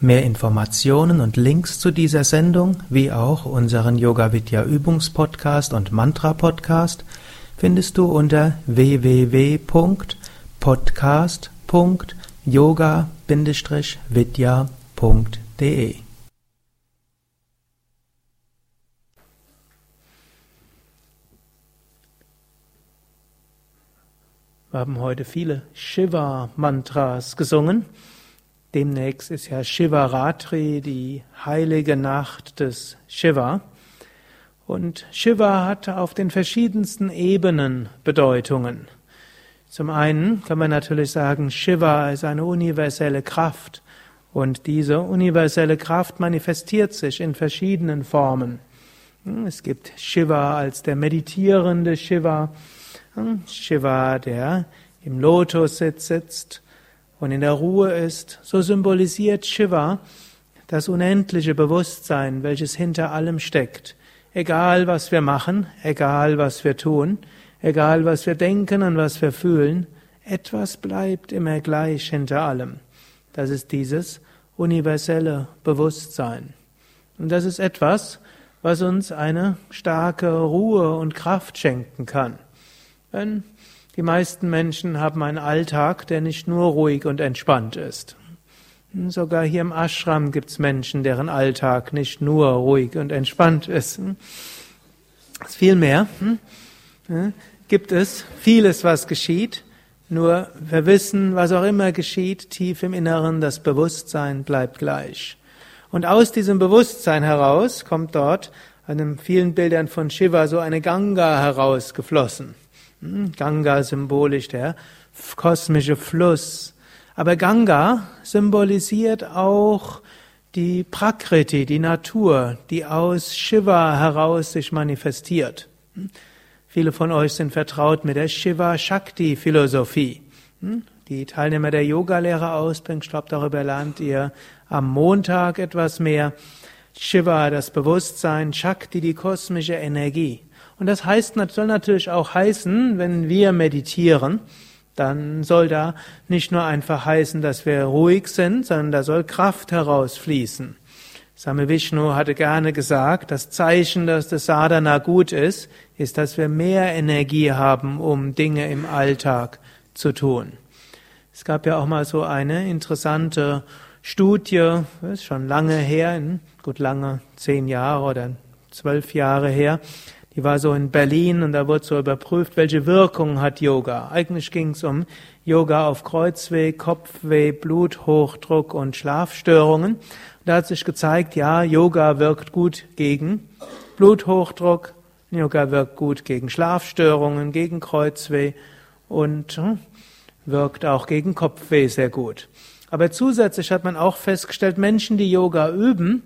Mehr Informationen und Links zu dieser Sendung, wie auch unseren Yoga Vidya Übungspodcast und Mantra Podcast findest du unter www.podcast.yoga-vidya.de. Wir haben heute viele Shiva-Mantras gesungen. Demnächst ist ja Shivaratri, die heilige Nacht des Shiva. Und Shiva hat auf den verschiedensten Ebenen Bedeutungen. Zum einen kann man natürlich sagen, Shiva ist eine universelle Kraft. Und diese universelle Kraft manifestiert sich in verschiedenen Formen. Es gibt Shiva als der meditierende Shiva, Shiva, der im Lotus sitzt und in der Ruhe ist, so symbolisiert Shiva das unendliche Bewusstsein, welches hinter allem steckt. Egal was wir machen, egal was wir tun, egal was wir denken und was wir fühlen, etwas bleibt immer gleich hinter allem. Das ist dieses universelle Bewusstsein. Und das ist etwas, was uns eine starke Ruhe und Kraft schenken kann. Denn die meisten Menschen haben einen Alltag, der nicht nur ruhig und entspannt ist. Sogar hier im Ashram gibt es Menschen, deren Alltag nicht nur ruhig und entspannt ist. Vielmehr hm, gibt es vieles, was geschieht, nur wir wissen, was auch immer geschieht, tief im Inneren, das Bewusstsein bleibt gleich. Und aus diesem Bewusstsein heraus kommt dort an den vielen Bildern von Shiva so eine Ganga herausgeflossen. Hm, Ganga symbolisch der kosmische Fluss. Aber Ganga symbolisiert auch die Prakriti, die Natur, die aus Shiva heraus sich manifestiert. Hm, viele von euch sind vertraut mit der Shiva-Shakti-Philosophie. Hm, die Teilnehmer der Yoga-Lehre-Ausbildung, ich glaube, darüber lernt ihr am Montag etwas mehr. Shiva, das Bewusstsein, Shakti, die kosmische Energie. Und das heißt, soll natürlich auch heißen, wenn wir meditieren, dann soll da nicht nur einfach heißen, dass wir ruhig sind, sondern da soll Kraft herausfließen. Same Vishnu hatte gerne gesagt, das Zeichen, dass das Sadhana gut ist, ist, dass wir mehr Energie haben, um Dinge im Alltag zu tun. Es gab ja auch mal so eine interessante Studie, ist schon lange her, gut lange, zehn Jahre oder zwölf Jahre her, die war so in Berlin und da wurde so überprüft, welche Wirkung hat Yoga. Eigentlich ging es um Yoga auf Kreuzweh, Kopfweh, Bluthochdruck und Schlafstörungen. Da hat sich gezeigt, ja, Yoga wirkt gut gegen Bluthochdruck, Yoga wirkt gut gegen Schlafstörungen, gegen Kreuzweh und hm, wirkt auch gegen Kopfweh sehr gut. Aber zusätzlich hat man auch festgestellt, Menschen, die Yoga üben,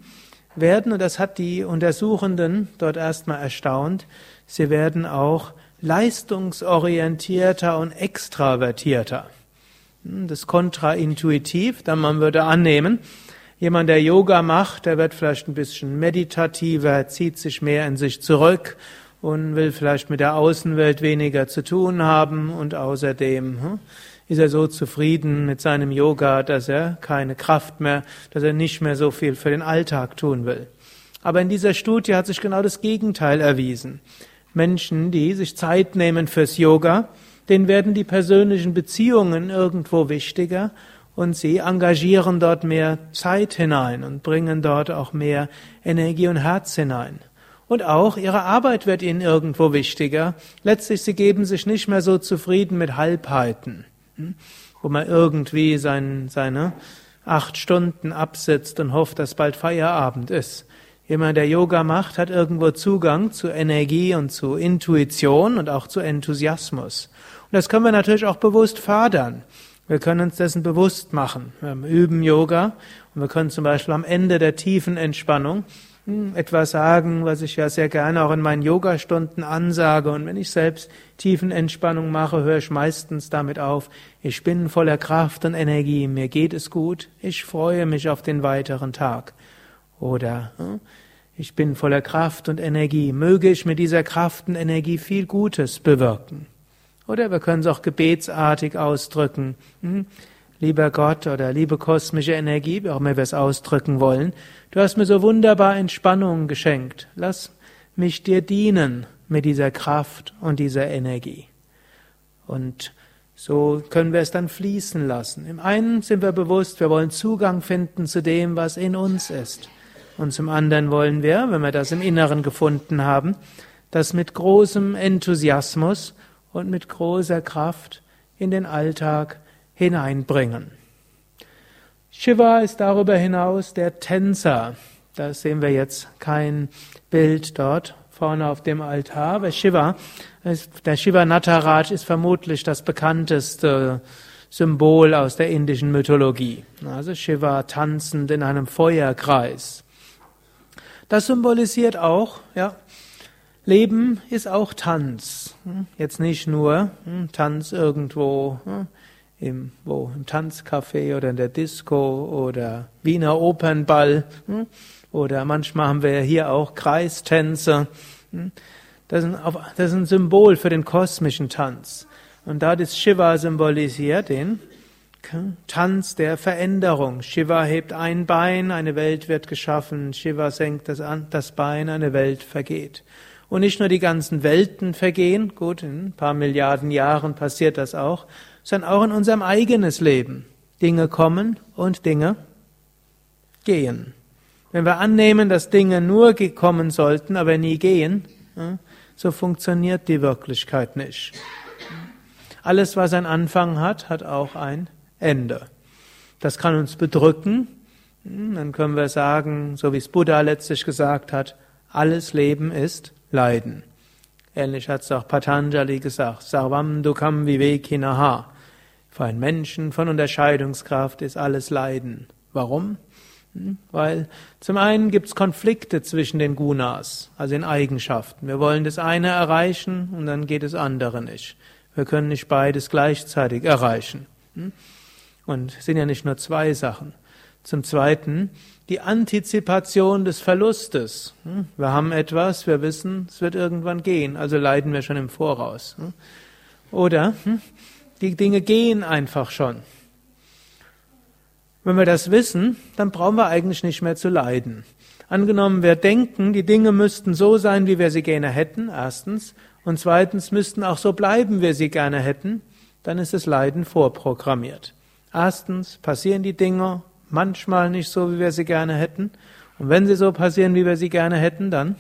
werden, und das hat die Untersuchenden dort erstmal erstaunt, sie werden auch leistungsorientierter und extravertierter. Hm, das ist kontraintuitiv, dann man würde annehmen, jemand, der Yoga macht, der wird vielleicht ein bisschen meditativer, zieht sich mehr in sich zurück und will vielleicht mit der Außenwelt weniger zu tun haben und außerdem hm, ist er so zufrieden mit seinem Yoga, dass er keine Kraft mehr, dass er nicht mehr so viel für den Alltag tun will. Aber in dieser Studie hat sich genau das Gegenteil erwiesen. Menschen, die sich Zeit nehmen fürs Yoga, denen werden die persönlichen Beziehungen irgendwo wichtiger und sie engagieren dort mehr Zeit hinein und bringen dort auch mehr Energie und Herz hinein. Und auch ihre Arbeit wird ihnen irgendwo wichtiger. Letztlich, sie geben sich nicht mehr so zufrieden mit Halbheiten wo man irgendwie sein, seine acht Stunden absitzt und hofft, dass bald Feierabend ist. Jemand, der Yoga macht, hat irgendwo Zugang zu Energie und zu Intuition und auch zu Enthusiasmus. Und das können wir natürlich auch bewusst fördern. Wir können uns dessen bewusst machen. Wir üben Yoga und wir können zum Beispiel am Ende der tiefen Entspannung hm, etwas sagen, was ich ja sehr gerne auch in meinen Yogastunden ansage. Und wenn ich selbst Tiefenentspannung mache, höre ich meistens damit auf, ich bin voller Kraft und Energie, mir geht es gut, ich freue mich auf den weiteren Tag. Oder hm, ich bin voller Kraft und Energie, möge ich mit dieser Kraft und Energie viel Gutes bewirken. Oder wir können es auch gebetsartig ausdrücken. Lieber Gott oder liebe kosmische Energie, wie auch immer wir es ausdrücken wollen, du hast mir so wunderbar Entspannung geschenkt. Lass mich dir dienen mit dieser Kraft und dieser Energie. Und so können wir es dann fließen lassen. Im einen sind wir bewusst, wir wollen Zugang finden zu dem, was in uns ist. Und zum anderen wollen wir, wenn wir das im Inneren gefunden haben, das mit großem Enthusiasmus und mit großer Kraft in den Alltag hineinbringen. Shiva ist darüber hinaus der Tänzer. Da sehen wir jetzt kein Bild dort vorne auf dem Altar, aber Shiva, der Shiva Nataraj ist vermutlich das bekannteste Symbol aus der indischen Mythologie. Also Shiva tanzend in einem Feuerkreis. Das symbolisiert auch, ja, Leben ist auch Tanz. Jetzt nicht nur hm, Tanz irgendwo hm, im, wo, im Tanzcafé oder in der Disco oder Wiener Opernball hm, oder manchmal haben wir hier auch Kreistänze. Das ist ein Symbol für den kosmischen Tanz. Und da ist Shiva symbolisiert den Tanz der Veränderung. Shiva hebt ein Bein, eine Welt wird geschaffen. Shiva senkt das, das Bein, eine Welt vergeht. Und nicht nur die ganzen Welten vergehen, gut, in ein paar Milliarden Jahren passiert das auch, sondern auch in unserem eigenes Leben. Dinge kommen und Dinge gehen. Wenn wir annehmen, dass Dinge nur kommen sollten, aber nie gehen, so funktioniert die Wirklichkeit nicht. Alles, was einen Anfang hat, hat auch ein Ende. Das kann uns bedrücken. Dann können wir sagen, so wie es Buddha letztlich gesagt hat, alles Leben ist Leiden. Ähnlich hat es auch Patanjali gesagt, Sarvam Dukam Vivekinaha. Für einen Menschen von Unterscheidungskraft ist alles Leiden. Warum? Hm? Weil zum einen gibt es Konflikte zwischen den Gunas, also in Eigenschaften. Wir wollen das eine erreichen und dann geht das andere nicht. Wir können nicht beides gleichzeitig erreichen. Hm? Und es sind ja nicht nur zwei Sachen. Zum Zweiten die Antizipation des Verlustes. Hm? Wir haben etwas, wir wissen, es wird irgendwann gehen, also leiden wir schon im Voraus. Oder? Die Dinge gehen einfach schon. Wenn wir das wissen, dann brauchen wir eigentlich nicht mehr zu leiden. Angenommen, wir denken, die Dinge müssten so sein, wie wir sie gerne hätten, erstens, und zweitens müssten auch so bleiben, wie wir sie gerne hätten, dann ist das Leiden vorprogrammiert. Erstens passieren die Dinge manchmal nicht so, wie wir sie gerne hätten. Und wenn sie so passieren, wie wir sie gerne hätten, dann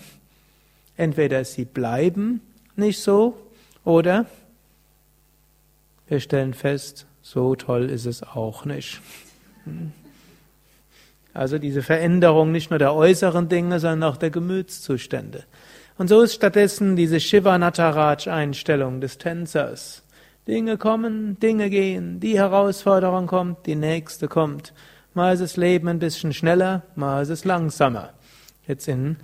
entweder sie bleiben nicht so oder wir stellen fest, so toll ist es auch nicht. Also diese Veränderung nicht nur der äußeren Dinge, sondern auch der Gemütszustände. Und so ist stattdessen diese Shiva Nataraj Einstellung des Tänzers. Dinge kommen, Dinge gehen, die Herausforderung kommt, die nächste kommt. Mal ist das Leben ein bisschen schneller, mal ist es langsamer. Jetzt in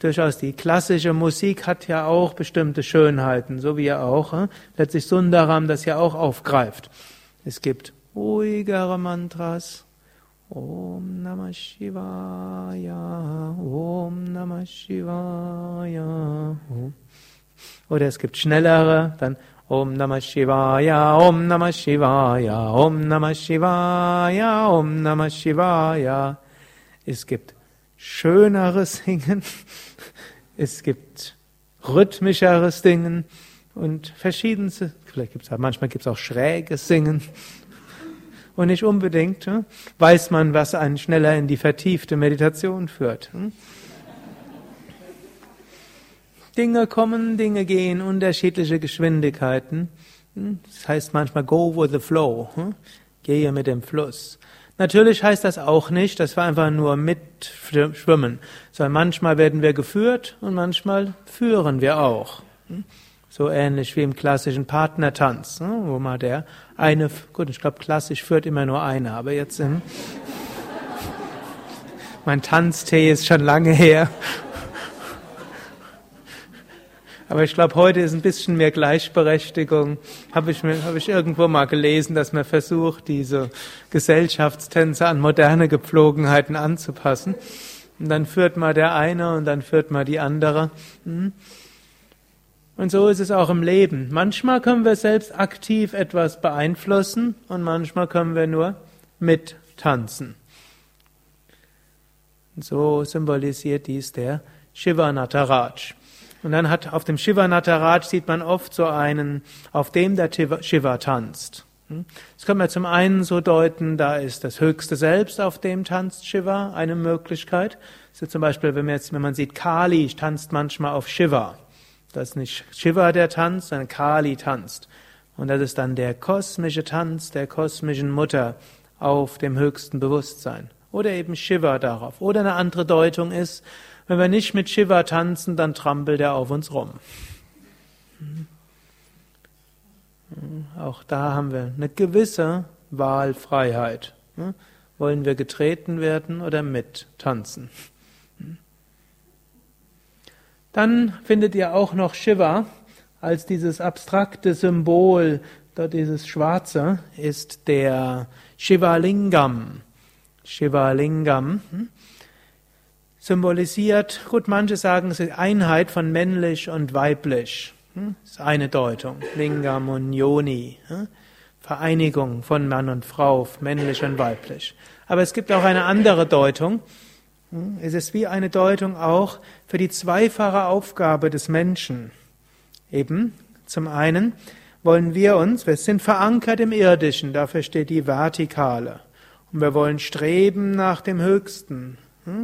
durchaus die klassische Musik hat ja auch bestimmte Schönheiten, so wie ja auch äh, letztlich Sundaram das ja auch aufgreift. Es gibt ruhigere Mantras. Om Namah Shivaya, Om Namah Shivaya. Oder es gibt schnellere, dann Om Namah Shivaya, Om Namah Shivaya, Om Namah Shivaya, Om Namah Shivaya. Es gibt schöneres Singen, es gibt rhythmischeres Singen und verschiedenste, vielleicht gibt es manchmal gibt es auch schräges Singen. Und nicht unbedingt hm, weiß man, was einen schneller in die vertiefte Meditation führt. Hm? Dinge kommen, Dinge gehen, unterschiedliche Geschwindigkeiten. Hm? Das heißt manchmal go with the flow. Gehe mit dem Fluss. Natürlich heißt das auch nicht, dass wir einfach nur mitschwimmen, sondern manchmal werden wir geführt und manchmal führen wir auch. So ähnlich wie im klassischen Partnertanz, ne, wo mal der eine, gut, ich glaube, klassisch führt immer nur einer, aber jetzt im, mein Tanztee ist schon lange her. Aber ich glaube, heute ist ein bisschen mehr Gleichberechtigung. Habe ich, hab ich irgendwo mal gelesen, dass man versucht, diese Gesellschaftstänze an moderne Gepflogenheiten anzupassen. Und dann führt mal der eine und dann führt mal die andere. Hm? Und so ist es auch im Leben. Manchmal können wir selbst aktiv etwas beeinflussen und manchmal können wir nur mittanzen. Und so symbolisiert dies der Shiva Nataraj. Und dann hat auf dem Shiva Nataraj sieht man oft so einen, auf dem der Shiva tanzt. Hm? Das kann man zum einen so deuten, da ist das höchste Selbst, auf dem tanzt Shiva, eine Möglichkeit. So zum Beispiel, wenn man jetzt, wenn man sieht, Kali tanzt manchmal auf Shiva. Das ist nicht Shiva, der tanzt, sondern Kali tanzt. Und das ist dann der kosmische Tanz der kosmischen Mutter auf dem höchsten Bewusstsein. Oder eben Shiva darauf. Oder eine andere Deutung ist, wenn wir nicht mit Shiva tanzen, dann trampelt er auf uns rum. Auch da haben wir eine gewisse Wahlfreiheit. Wollen wir getreten werden oder mittanzen? Dann findet ihr auch noch Shiva als dieses abstrakte Symbol, dieses Schwarze, ist der Shivalingam. Shivalingam hm, symbolisiert, gut, manche sagen, es ist Einheit von männlich und weiblich. Hm, das ist eine Deutung. Lingam und Yoni. Hm, Vereinigung von Mann und Frau, männlich und weiblich. Aber es gibt auch eine andere Deutung, hm? Es ist wie eine Deutung auch für die zweifache Aufgabe des Menschen. Eben, zum einen wollen wir uns, wir sind verankert im Irdischen, dafür steht die Vertikale. Und wir wollen streben nach dem Höchsten.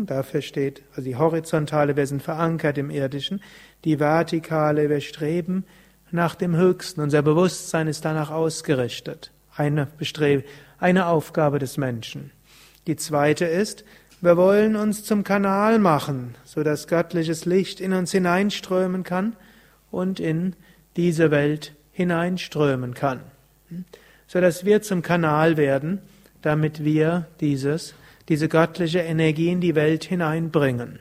Dafür steht, also die Horizontale, wir sind verankert im Irdischen. Die Vertikale, wir streben nach dem Höchsten. Unser Bewusstsein ist danach ausgerichtet. Eine, Bestreb eine Aufgabe des Menschen. Die zweite ist, wir wollen uns zum Kanal machen, so dass göttliches Licht in uns hineinströmen kann und in diese Welt hineinströmen kann. So dass wir zum Kanal werden, damit wir dieses, diese göttliche Energie in die Welt hineinbringen.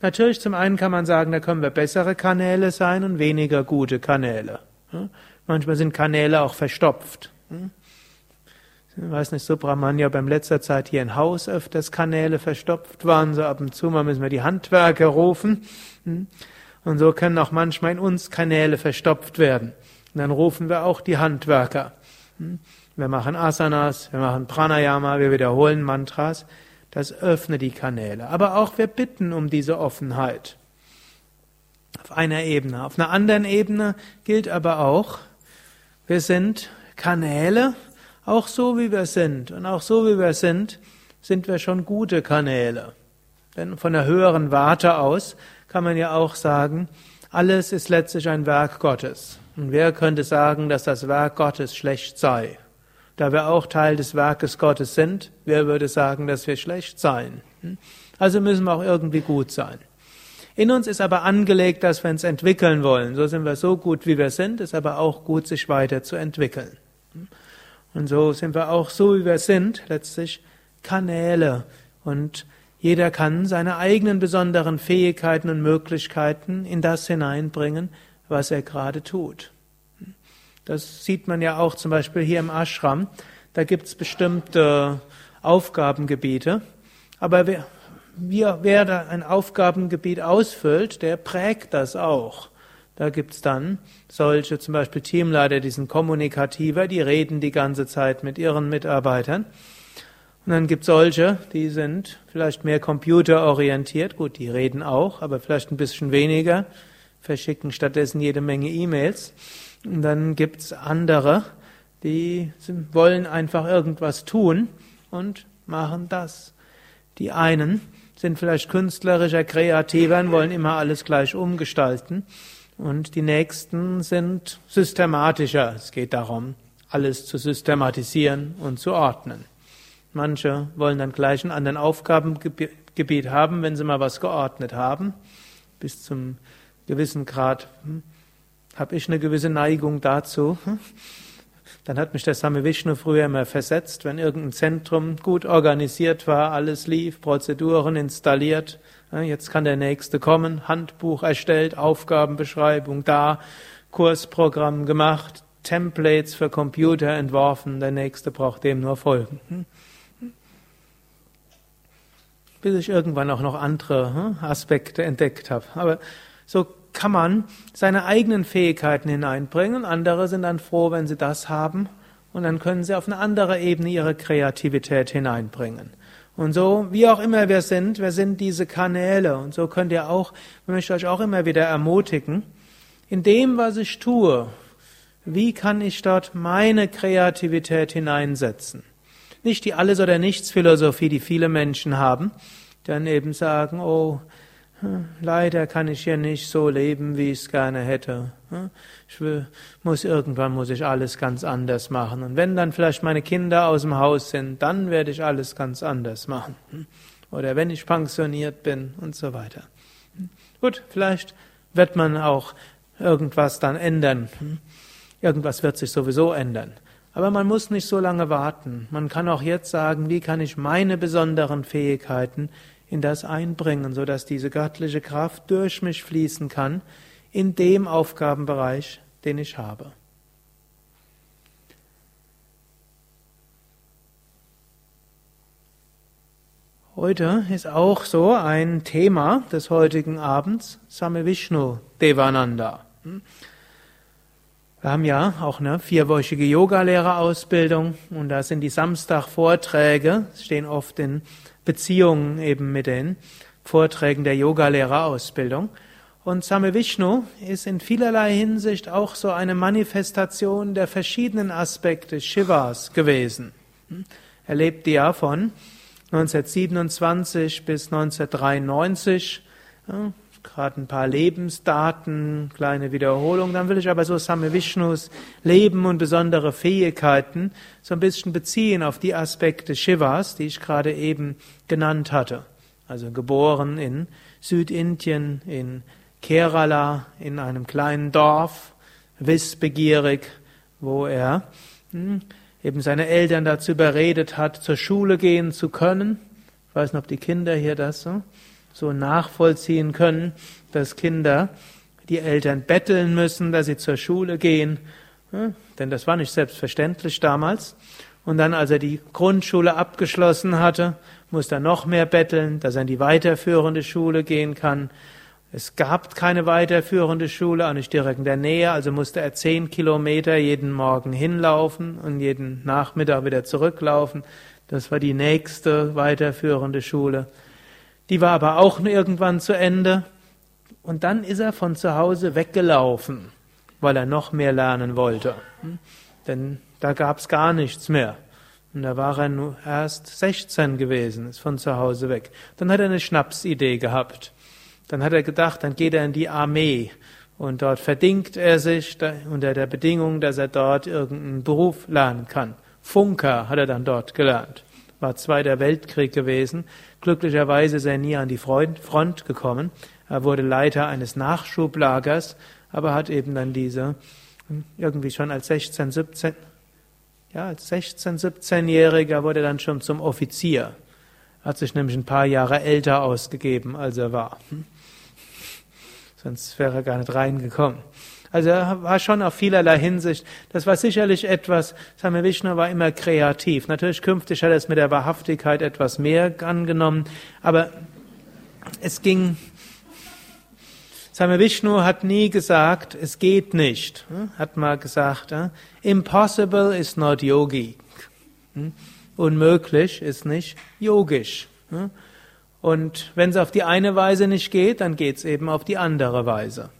Natürlich, zum einen kann man sagen, da können wir bessere Kanäle sein und weniger gute Kanäle. Manchmal sind Kanäle auch verstopft. Ich weiß nicht, Subramanya beim letzter Zeit hier in Haus öfters Kanäle verstopft waren, so ab und zu mal müssen wir die Handwerker rufen. Hm? Und so können auch manchmal in uns Kanäle verstopft werden. Und dann rufen wir auch die Handwerker. Wir machen Asanas, wir machen Pranayama, wir wiederholen Mantras. Das öffnet die Kanäle. Aber auch wir bitten um diese Offenheit. Auf einer Ebene. Auf einer anderen Ebene gilt aber auch, wir sind Kanäle, auch so wie wir sind und auch so wie wir sind, sind wir schon gute Kanäle. Denn von der höheren Warte aus kann man ja auch sagen, alles ist letztlich ein Werk Gottes. Und wer könnte sagen, dass das Werk Gottes schlecht sei? Da wir auch Teil des Werkes Gottes sind, wer würde sagen, dass wir schlecht seien? Hm? Also müssen wir auch irgendwie gut sein. In uns ist aber angelegt, dass wir uns entwickeln wollen. So sind wir so gut, wie wir sind, ist aber auch gut, sich weiterzuentwickeln. Und so sind wir auch so, wie wir sind, letztlich Kanäle. Und jeder kann seine eigenen besonderen Fähigkeiten und Möglichkeiten in das hineinbringen, was er gerade tut. Das sieht man ja auch zum Beispiel hier im Ashram. Da gibt es bestimmte Aufgabengebiete. Aber wer, wer da ein Aufgabengebiet ausfüllt, der prägt das auch. Da gibt's dann solche, zum Beispiel Teamleiter, die sind kommunikativer, die reden die ganze Zeit mit ihren Mitarbeitern. Und dann gibt's solche, die sind vielleicht mehr computerorientiert, gut, die reden auch, aber vielleicht ein bisschen weniger, verschicken stattdessen jede Menge E-Mails. Und dann gibt's andere, die wollen einfach irgendwas tun und machen das. Die einen sind vielleicht künstlerischer, kreativer und wollen immer alles gleich umgestalten. Und die nächsten sind systematischer. Es geht darum, alles zu systematisieren und zu ordnen. Manche wollen dann gleich einen anderen Aufgabengebiet haben, wenn sie mal was geordnet haben, bis zum gewissen Grad hm, habe ich eine gewisse Neigung dazu. Dann hat mich der Same Vishnu früher immer versetzt, wenn irgendein Zentrum gut organisiert war, alles lief, Prozeduren installiert. Jetzt kann der nächste kommen, Handbuch erstellt, Aufgabenbeschreibung da, Kursprogramm gemacht, Templates für Computer entworfen, der nächste braucht dem nur folgen. Bis ich irgendwann auch noch andere Aspekte entdeckt habe. Aber so kann man seine eigenen Fähigkeiten hineinbringen. Andere sind dann froh, wenn sie das haben. Und dann können sie auf eine andere Ebene ihre Kreativität hineinbringen. Und so, wie auch immer wir sind, wir sind diese Kanäle. Und so könnt ihr auch, möchte euch auch immer wieder ermutigen, in dem, was ich tue, wie kann ich dort meine Kreativität hineinsetzen? Nicht die Alles- oder Nichts-Philosophie, die viele Menschen haben, dann eben sagen, oh, Leider kann ich hier nicht so leben, wie ich es gerne hätte. Ich will, muss irgendwann muss ich alles ganz anders machen. Und wenn dann vielleicht meine Kinder aus dem Haus sind, dann werde ich alles ganz anders machen. Oder wenn ich pensioniert bin und so weiter. Gut, vielleicht wird man auch irgendwas dann ändern. Irgendwas wird sich sowieso ändern. Aber man muss nicht so lange warten. Man kann auch jetzt sagen, wie kann ich meine besonderen Fähigkeiten in das einbringen, so dass diese göttliche Kraft durch mich fließen kann in dem Aufgabenbereich, den ich habe. Heute ist auch so ein Thema des heutigen Abends Same Vishnu Devananda. Wir haben ja auch eine vierwöchige Yogalehrerausbildung und da sind die Samstag-Vorträge, stehen oft in Beziehung eben mit den Vorträgen der Yogalehrerausbildung. Und Same Vishnu ist in vielerlei Hinsicht auch so eine Manifestation der verschiedenen Aspekte Shivas gewesen. Er lebte ja von 1927 bis 1993. Gerade ein paar Lebensdaten, kleine Wiederholung. Dann will ich aber so Same Vishnus Leben und besondere Fähigkeiten so ein bisschen beziehen auf die Aspekte Shivas, die ich gerade eben genannt hatte. Also geboren in Südindien, in Kerala, in einem kleinen Dorf, wissbegierig, wo er hm, eben seine Eltern dazu überredet hat, zur Schule gehen zu können. Ich weiß nicht, ob die Kinder hier das so so nachvollziehen können, dass Kinder die Eltern betteln müssen, dass sie zur Schule gehen, denn das war nicht selbstverständlich damals. Und dann, als er die Grundschule abgeschlossen hatte, musste er noch mehr betteln, dass er in die weiterführende Schule gehen kann. Es gab keine weiterführende Schule, auch nicht direkt in der Nähe, also musste er zehn Kilometer jeden Morgen hinlaufen und jeden Nachmittag wieder zurücklaufen. Das war die nächste weiterführende Schule. Die war aber auch irgendwann zu Ende. Und dann ist er von zu Hause weggelaufen, weil er noch mehr lernen wollte. Hm? Denn da gab es gar nichts mehr. Und da war er nur erst 16 gewesen, ist von zu Hause weg. Dann hat er eine Schnapsidee gehabt. Dann hat er gedacht, dann geht er in die Armee. Und dort verdingt er sich unter der Bedingung, dass er dort irgendeinen Beruf lernen kann. Funker hat er dann dort gelernt. War Zweiter Weltkrieg gewesen. Glücklicherweise ist er nie an die Front gekommen. Er wurde Leiter eines Nachschublagers, aber hat eben dann diese irgendwie schon als 16, 17, ja, als 16, 17-Jähriger wurde er dann schon zum Offizier. Hat sich nämlich ein paar Jahre älter ausgegeben, als er war. Hm? Sonst wäre er gar nicht reingekommen. Also er war schon auf vielerlei Hinsicht. Das war sicherlich etwas, Same Vishnu war immer kreativ. Natürlich künftig hat er es mit der Wahrhaftigkeit etwas mehr angenommen, aber es ging, Same Vishnu hat nie gesagt, es geht nicht. Hm? Hat mal gesagt, hm? impossible is not yogi. Hm? Unmöglich ist nicht yogisch. Und wenn es auf die eine Weise nicht geht, dann geht es eben auf die andere Weise.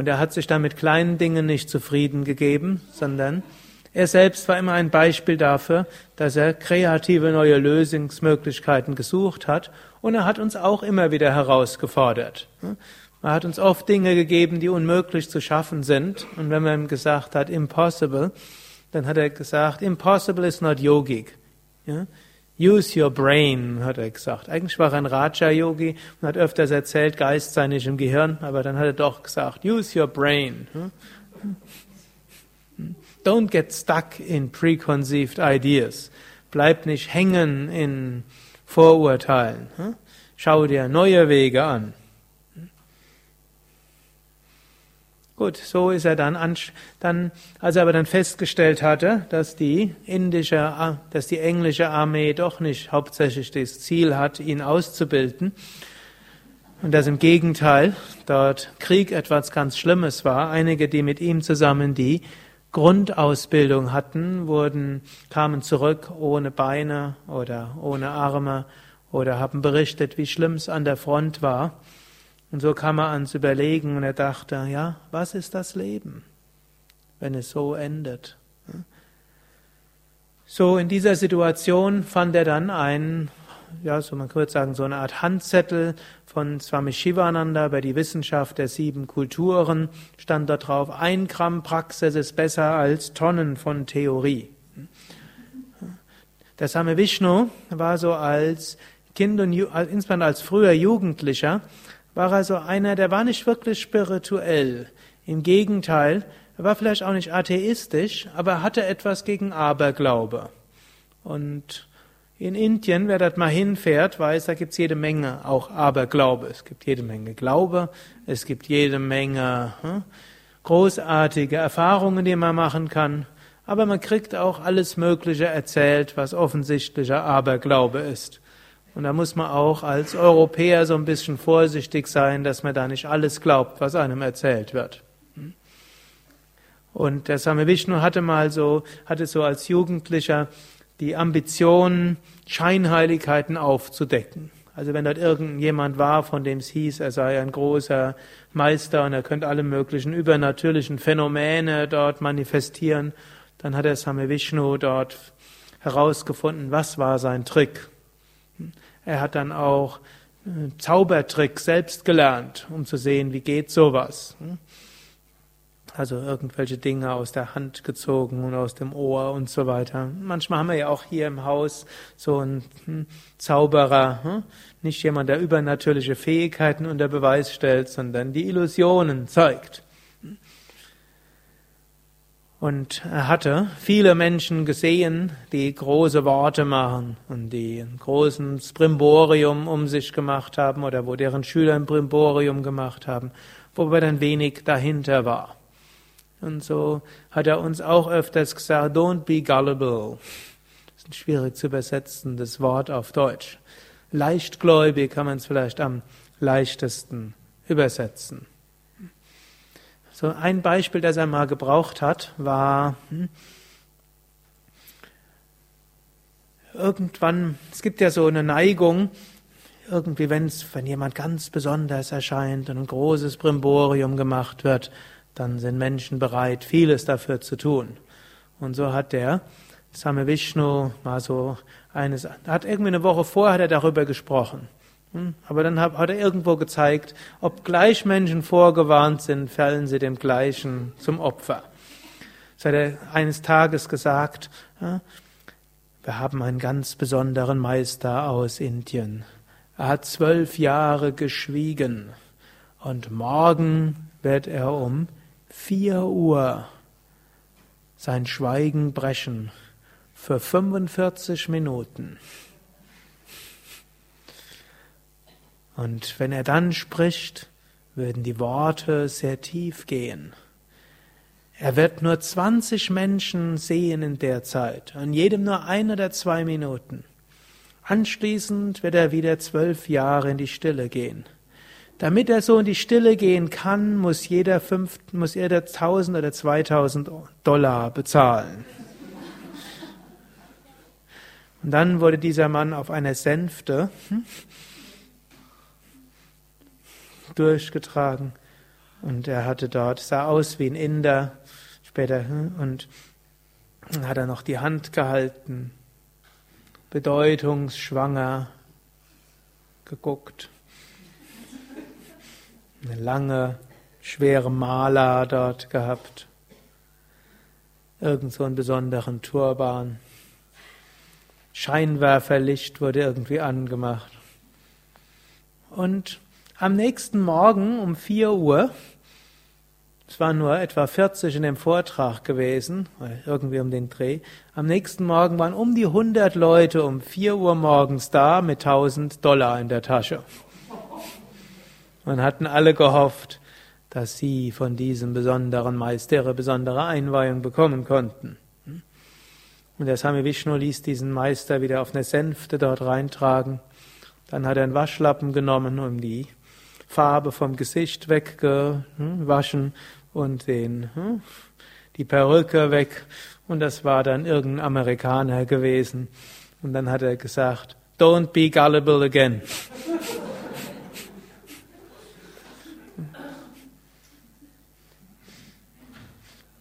Und er hat sich dann mit kleinen Dingen nicht zufrieden gegeben, sondern er selbst war immer ein Beispiel dafür, dass er kreative neue Lösungsmöglichkeiten gesucht hat und er hat uns auch immer wieder herausgefordert. Er hat uns oft Dinge gegeben, die unmöglich zu schaffen sind und wenn man ihm gesagt hat, impossible, dann hat er gesagt, impossible is not yogic. Use your brain, hat er gesagt. Eigentlich war er ein Raja-Yogi und hat öfters erzählt, Geist sei nicht im Gehirn, aber dann hat er doch gesagt, use your brain. Don't get stuck in preconceived ideas. Bleib nicht hängen in Vorurteilen. Schau dir neue Wege an. Gut, so ist er dann, dann, als er aber dann festgestellt hatte, dass die indische, dass die englische Armee doch nicht hauptsächlich das Ziel hat, ihn auszubilden, und dass im Gegenteil dort Krieg etwas ganz Schlimmes war. Einige, die mit ihm zusammen die Grundausbildung hatten, wurden, kamen zurück ohne Beine oder ohne Arme oder haben berichtet, wie schlimm es an der Front war. Und so kam er ans Überlegen und er dachte, ja, was ist das Leben, wenn es so endet? So in dieser Situation fand er dann einen, ja, so man könnte sagen, so eine Art Handzettel von Swami Shivananda über die Wissenschaft der sieben Kulturen, stand da drauf, ein Gramm Praxis ist besser als Tonnen von Theorie. Der Same Vishnu war so als Kind und insbesondere als früher Jugendlicher war er so einer, der war nicht wirklich spirituell. Im Gegenteil, er war vielleicht auch nicht atheistisch, aber er hatte etwas gegen Aberglaube. Und in Indien, wer dort mal hinfährt, weiß, da gibt's jede Menge auch Aberglaube. Es gibt jede Menge Glaube, es gibt jede Menge hm, großartige Erfahrungen, die man machen kann, aber man kriegt auch alles Mögliche erzählt, was offensichtlicher Aberglaube ist. Und da muss man auch als Europäer so ein bisschen vorsichtig sein, dass man da nicht alles glaubt, was einem erzählt wird. Und der Same Vishnu hatte mal so, hatte so als Jugendlicher die Ambition, Scheinheiligkeiten aufzudecken. Also wenn dort irgendjemand war, von dem es hieß, er sei ein großer Meister und er könnte alle möglichen übernatürlichen Phänomene dort manifestieren, dann hat der Same Vishnu dort herausgefunden, was war sein Trick. Er hat dann auch äh, Zaubertricks selbst gelernt, um zu sehen, wie geht sowas. Also irgendwelche Dinge aus der Hand gezogen und aus dem Ohr und so weiter. Manchmal haben wir ja auch hier im Haus so einen hm, Zauberer, hm? nicht jemand, der übernatürliche Fähigkeiten unter Beweis stellt, sondern die Illusionen zeigt. Und er hatte viele Menschen gesehen, die große Worte machen und die ein großes Brimborium um sich gemacht haben oder wo deren Schüler ein Brimborium gemacht haben, wobei dann wenig dahinter war. Und so hat er uns auch öfters gesagt, don't be gullible. Das ist ein schwierig zu übersetzendes Wort auf Deutsch. Leichtgläubig kann man es vielleicht am leichtesten übersetzen. So ein Beispiel, das er mal gebraucht hat, war hm, irgendwann, es gibt ja so eine Neigung, irgendwie, wenn's, wenn jemand ganz besonders erscheint und ein großes Brimborium gemacht wird, dann sind Menschen bereit, vieles dafür zu tun. Und so hat der Same Vishnu mal so eines, hat irgendwie eine Woche vorher er darüber gesprochen. Hm? Aber dann hat, er irgendwo gezeigt, ob gleich Menschen vorgewarnt sind, fallen sie dem Gleichen zum Opfer. So hat er eines Tages gesagt, wir haben einen ganz besonderen Meister aus Indien. Er hat zwölf Jahre geschwiegen und morgen wird er um vier Uhr sein Schweigen brechen für 45 Minuten. Und wenn er dann spricht, würden die Worte sehr tief gehen. Er wird nur 20 Menschen sehen in der Zeit, an jedem nur ein oder zwei Minuten. Anschließend wird er wieder zwölf Jahre in die Stille gehen. Damit er so in die Stille gehen kann, muss jeder fünf, muss er 1000 oder 2000 Dollar bezahlen. Und dann wurde dieser Mann auf einer Sänfte hm, durchgetragen. Und er hatte dort, sah aus wie ein Inder, später, hm, und hat er noch die Hand gehalten, bedeutungsschwanger geguckt. Eine lange, schwere Maler dort gehabt. Irgend so einen besonderen Turban. Scheinwerferlicht wurde irgendwie angemacht. Und am nächsten Morgen um 4 Uhr, es waren nur etwa 40 in dem Vortrag gewesen, irgendwie um den Dreh, am nächsten Morgen waren um die 100 Leute um 4 Uhr morgens da mit 1000 Dollar in der Tasche. Und hatten alle gehofft, dass sie von diesem besonderen Meister ihre besondere Einweihung bekommen konnten. Und der Sami Vishnu ließ diesen Meister wieder auf eine Sänfte dort reintragen. Dann hat er einen Waschlappen genommen, um die Farbe vom Gesicht weggewaschen und den, hm, die Perücke weg. Und das war dann irgendein Amerikaner gewesen. Und dann hat er gesagt, don't be gullible again.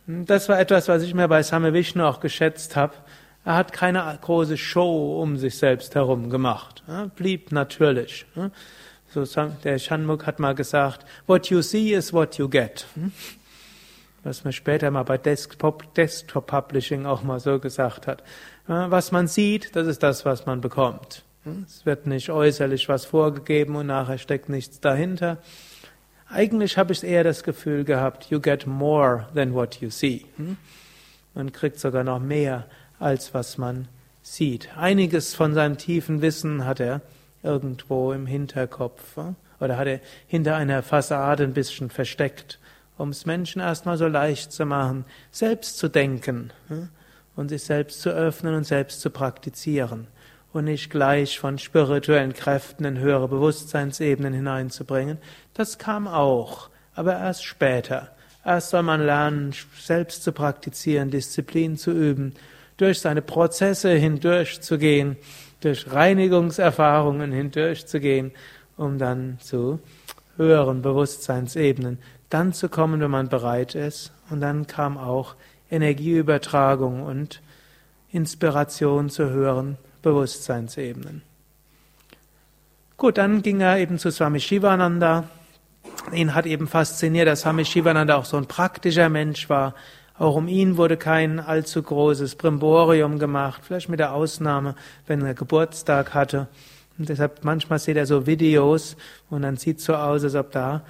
Das war etwas, was ich mir bei Same Vishnu auch geschätzt habe. Er hat keine große Show um sich selbst herum gemacht. Er blieb natürlich. So, der Shanmukh hat mal gesagt, what you see is what you get. Was man später mal bei Desktop, Desktop Publishing auch mal so gesagt hat. Was man sieht, das ist das, was man bekommt. Es wird nicht äußerlich was vorgegeben und nachher steckt nichts dahinter. Eigentlich habe ich eher das Gefühl gehabt, you get more than what you see. Hm? Man kriegt sogar noch mehr, als was man sieht. Einiges von seinem tiefen Wissen hat er irgendwo im Hinterkopf oder hat er hinter einer Fassade ein bisschen versteckt, um es Menschen erstmal so leicht zu machen, selbst zu denken und sich selbst zu öffnen und selbst zu praktizieren und nicht gleich von spirituellen Kräften in höhere Bewusstseinsebenen hineinzubringen. Das kam auch, aber erst später. Erst soll man lernen, selbst zu praktizieren, Disziplin zu üben, durch seine Prozesse hindurchzugehen, durch Reinigungserfahrungen hindurchzugehen, um dann zu höheren Bewusstseinsebenen dann zu kommen, wenn man bereit ist. Und dann kam auch Energieübertragung und Inspiration zu hören Bewusstseinsebenen. Gut, dann ging er eben zu Swami Shivananda. Ihn hat eben fasziniert, dass Swami Shivananda auch so ein praktischer Mensch war. Auch um ihn wurde kein allzu großes Brimborium gemacht, vielleicht mit der Ausnahme, wenn er Geburtstag hatte. Und deshalb manchmal sieht er so Videos und dann sieht so aus, als ob da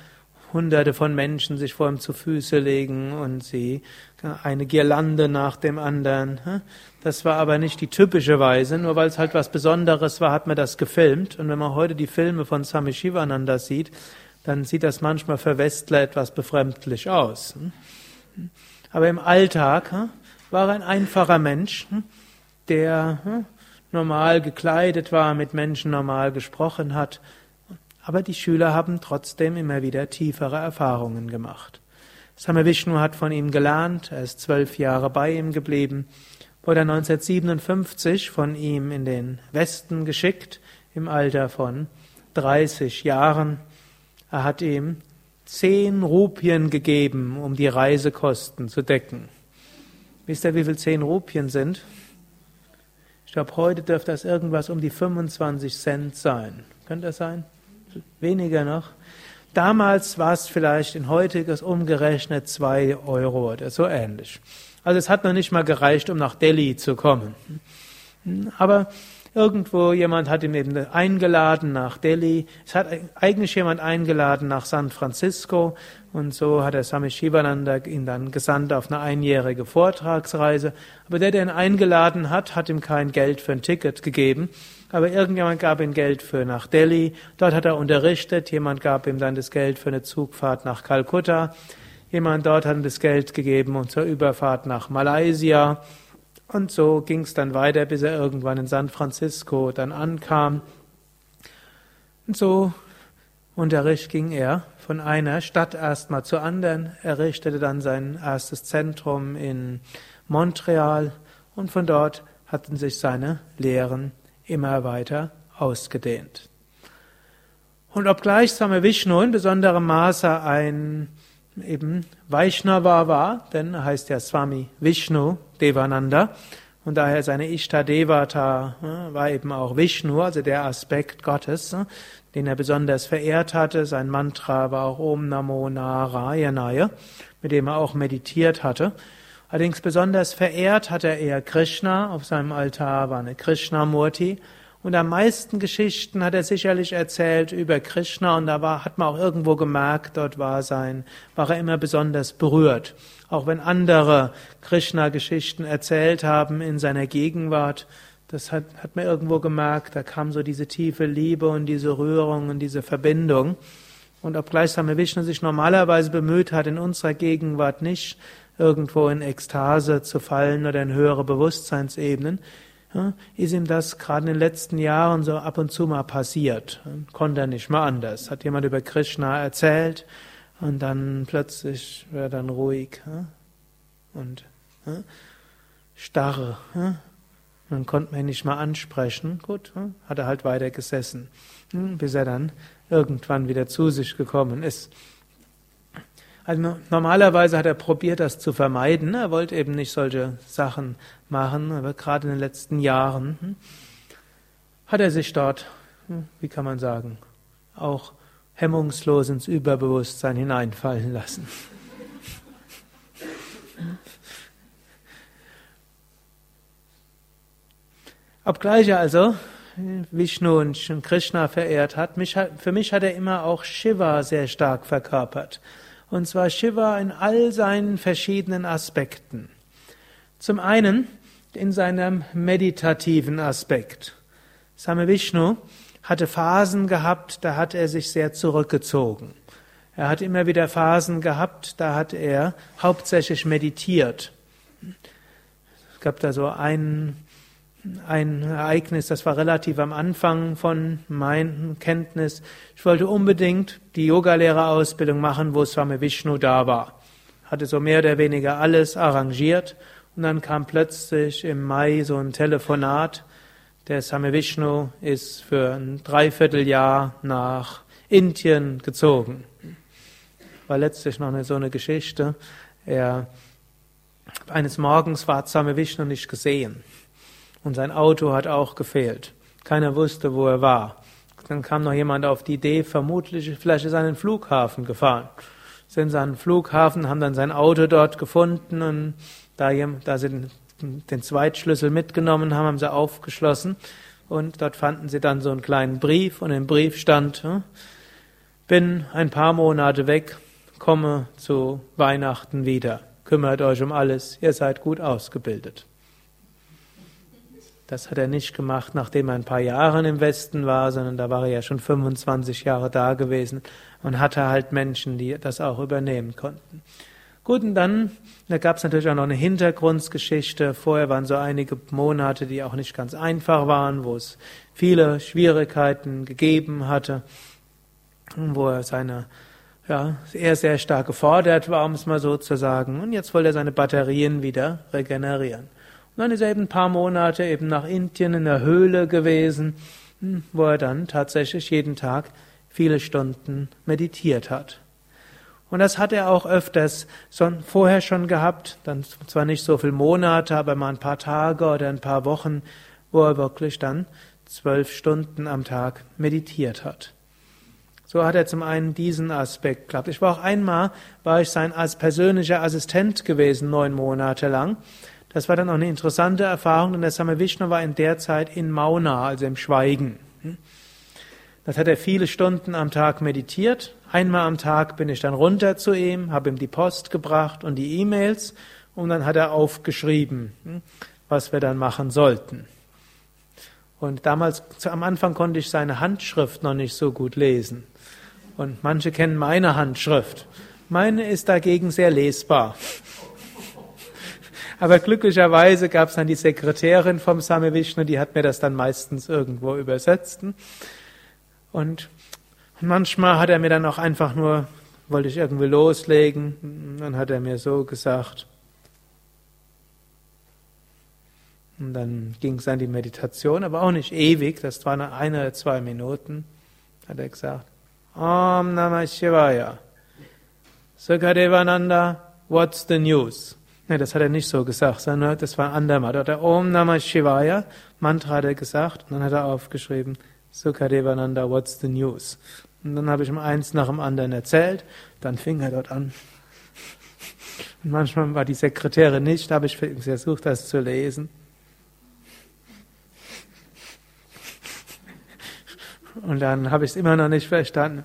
Hunderte von Menschen sich vor ihm zu Füße legen und sie eine Girlande nach dem anderen. Das war aber nicht die typische Weise, nur weil es halt was Besonderes war, hat man das gefilmt. Und wenn man heute die Filme von Swami Shivananda sieht, dann sieht das manchmal für Westler etwas befremdlich aus. Aber im Alltag war er ein einfacher Mensch, der normal gekleidet war, mit Menschen normal gesprochen hat aber die Schüler haben trotzdem immer wieder tiefere Erfahrungen gemacht. Same Vishnu hat von ihm gelernt, er ist zwölf Jahre bei ihm geblieben, wurde 1957 von ihm in den Westen geschickt, im Alter von 30 Jahren. Er hat ihm zehn Rupien gegeben, um die Reisekosten zu decken. Wisst ihr, wie viel zehn Rupien sind? Ich glaube, heute dürfte das irgendwas um die 25 Cent sein. Könnte das sein? weniger noch. Damals war es vielleicht in heutiges umgerechnet zwei Euro oder so ähnlich. Also es hat noch nicht mal gereicht, um nach Delhi zu kommen. Aber irgendwo jemand hat ihn eben eingeladen nach Delhi. Es hat eigentlich jemand eingeladen nach San Francisco. Und so hat der Swami Shivananda ihn dann gesandt auf eine einjährige Vortragsreise. Aber der, der ihn eingeladen hat, hat ihm kein Geld für ein Ticket gegeben. Aber irgendjemand gab ihm Geld für nach Delhi, dort hat er unterrichtet, jemand gab ihm dann das Geld für eine Zugfahrt nach Kalkutta, jemand dort hat ihm das Geld gegeben und zur Überfahrt nach Malaysia und so ging es dann weiter, bis er irgendwann in San Francisco dann ankam. Und so Unterricht ging er von einer Stadt erstmal zur anderen, er richtete dann sein erstes Zentrum in Montreal und von dort hatten sich seine Lehren immer weiter ausgedehnt. Und obgleich Same Vishnu in besonderem Maße ein eben Vaishnava war, denn er heißt ja Swami Vishnu Devananda, und daher seine Ishta Devata war eben auch Vishnu, also der Aspekt Gottes, den er besonders verehrt hatte. Sein Mantra war auch Om Namo Narayanaya, mit dem er auch meditiert hatte. Allerdings besonders verehrt hat er eher Krishna. Auf seinem Altar war eine Krishna-Murti. Und am meisten Geschichten hat er sicherlich erzählt über Krishna und da war, hat man auch irgendwo gemerkt, dort war sein, war er immer besonders berührt. Auch wenn andere Krishna-Geschichten erzählt haben in seiner Gegenwart, das hat, hat man irgendwo gemerkt, da kam so diese tiefe Liebe und diese Rührung und diese Verbindung. Und obgleich Same Vishnu sich normalerweise bemüht hat, in unserer Gegenwart nicht irgendwo in Ekstase zu fallen oder in höhere Bewusstseinsebenen, ist ihm das gerade in den letzten Jahren so ab und zu mal passiert. Konnte er nicht mal anders. Hat jemand über Krishna erzählt und dann plötzlich war er dann ruhig und ja, starre. Dann konnte man ihn nicht mal ansprechen. Gut, hat er halt weiter gesessen, hm, bis er dann irgendwann wieder zu sich gekommen ist. Also normalerweise hat er probiert, das zu vermeiden. Er wollte eben nicht solche Sachen machen, aber gerade in den letzten Jahren hm, hat er sich dort, hm, wie kann man sagen, auch hemmungslos ins Überbewusstsein hineinfallen lassen. Obgleich er also Vishnu und Krishna verehrt hat, für mich hat er immer auch Shiva sehr stark verkörpert und zwar Shiva in all seinen verschiedenen Aspekten. Zum einen in seinem meditativen Aspekt. Same Vishnu hatte Phasen gehabt, da hat er sich sehr zurückgezogen. Er hat immer wieder Phasen gehabt, da hat er hauptsächlich meditiert. Es gab da so einen ein Ereignis, das war relativ am Anfang von meiner Kenntnis. Ich wollte unbedingt die Yogalehrerausbildung machen, wo Swami Vishnu da war. Hatte so mehr oder weniger alles arrangiert und dann kam plötzlich im Mai so ein Telefonat. Der Swami Vishnu ist für ein Dreivierteljahr nach Indien gezogen. War letztlich noch eine, so eine Geschichte. Er, eines Morgens war Swami Vishnu nicht gesehen. Und sein Auto hat auch gefehlt. Keiner wusste, wo er war. Dann kam noch jemand auf die Idee, vermutlich vielleicht ist er an den Flughafen gefahren. Sind sie an den Flughafen, haben dann sein Auto dort gefunden und da, da sie den, Zweitschlüssel mitgenommen haben, haben sie aufgeschlossen und dort fanden sie dann so einen kleinen Brief und im Brief stand, hm, bin ein paar Monate weg, komme zu Weihnachten wieder, kümmert euch um alles, ihr seid gut ausgebildet. Das hat er nicht gemacht, nachdem er ein paar Jahre im Westen war, sondern da war er ja schon 25 Jahre da gewesen und hatte halt Menschen, die das auch übernehmen konnten. Gut, und dann, da gab es natürlich auch noch eine Hintergrundgeschichte. Vorher waren so einige Monate, die auch nicht ganz einfach waren, wo es viele Schwierigkeiten gegeben hatte, wo er seine ja, er sehr stark gefordert war, um es mal so zu sagen. Und jetzt wollte er seine Batterien wieder regenerieren. Und dann ist er eben ein paar Monate eben nach Indien in der Höhle gewesen, hm, wo er dann tatsächlich jeden Tag viele Stunden meditiert hat. Und das hat er auch öfters vorher schon gehabt, dann zwar nicht so viele Monate, aber mal ein paar Tage oder ein paar Wochen, wo er wirklich dann zwölf Stunden am Tag meditiert hat. So hat er zum einen diesen Aspekt gehabt. Ich war auch einmal, war ich sein als persönlicher Assistent gewesen, neun Monate lang. Das war dann auch eine interessante Erfahrung, denn der Same Vishnu war in der Zeit in Mauna, also im Schweigen. Das hat er viele Stunden am Tag meditiert. Einmal am Tag bin ich dann runter zu ihm, habe ihm die Post gebracht und die E-Mails und dann hat er aufgeschrieben, was wir dann machen sollten. Und damals, am Anfang konnte ich seine Handschrift noch nicht so gut lesen. Und manche kennen meine Handschrift. Meine ist dagegen sehr lesbar. Aber glücklicherweise gab es dann die Sekretärin vom Same Vishnu, die hat mir das dann meistens irgendwo übersetzt. Und manchmal hat er mir dann auch einfach nur, wollte ich irgendwie loslegen, dann hat er mir so gesagt. Und dann ging es an die Meditation, aber auch nicht ewig, das waren eine oder zwei Minuten, hat er gesagt. Om Namah Shivaya. Sukadevananda, what's the news? Ne, das hat er nicht so gesagt, sondern das war andermal. Da hat er Om Namah Shivaya, Mantra hat er gesagt, und dann hat er aufgeschrieben, Sukadevananda, what's the news? Und dann habe ich ihm eins nach dem anderen erzählt, dann fing er dort an. Und manchmal war die Sekretärin nicht, da habe ich versucht, das zu lesen. Und dann habe ich es immer noch nicht verstanden.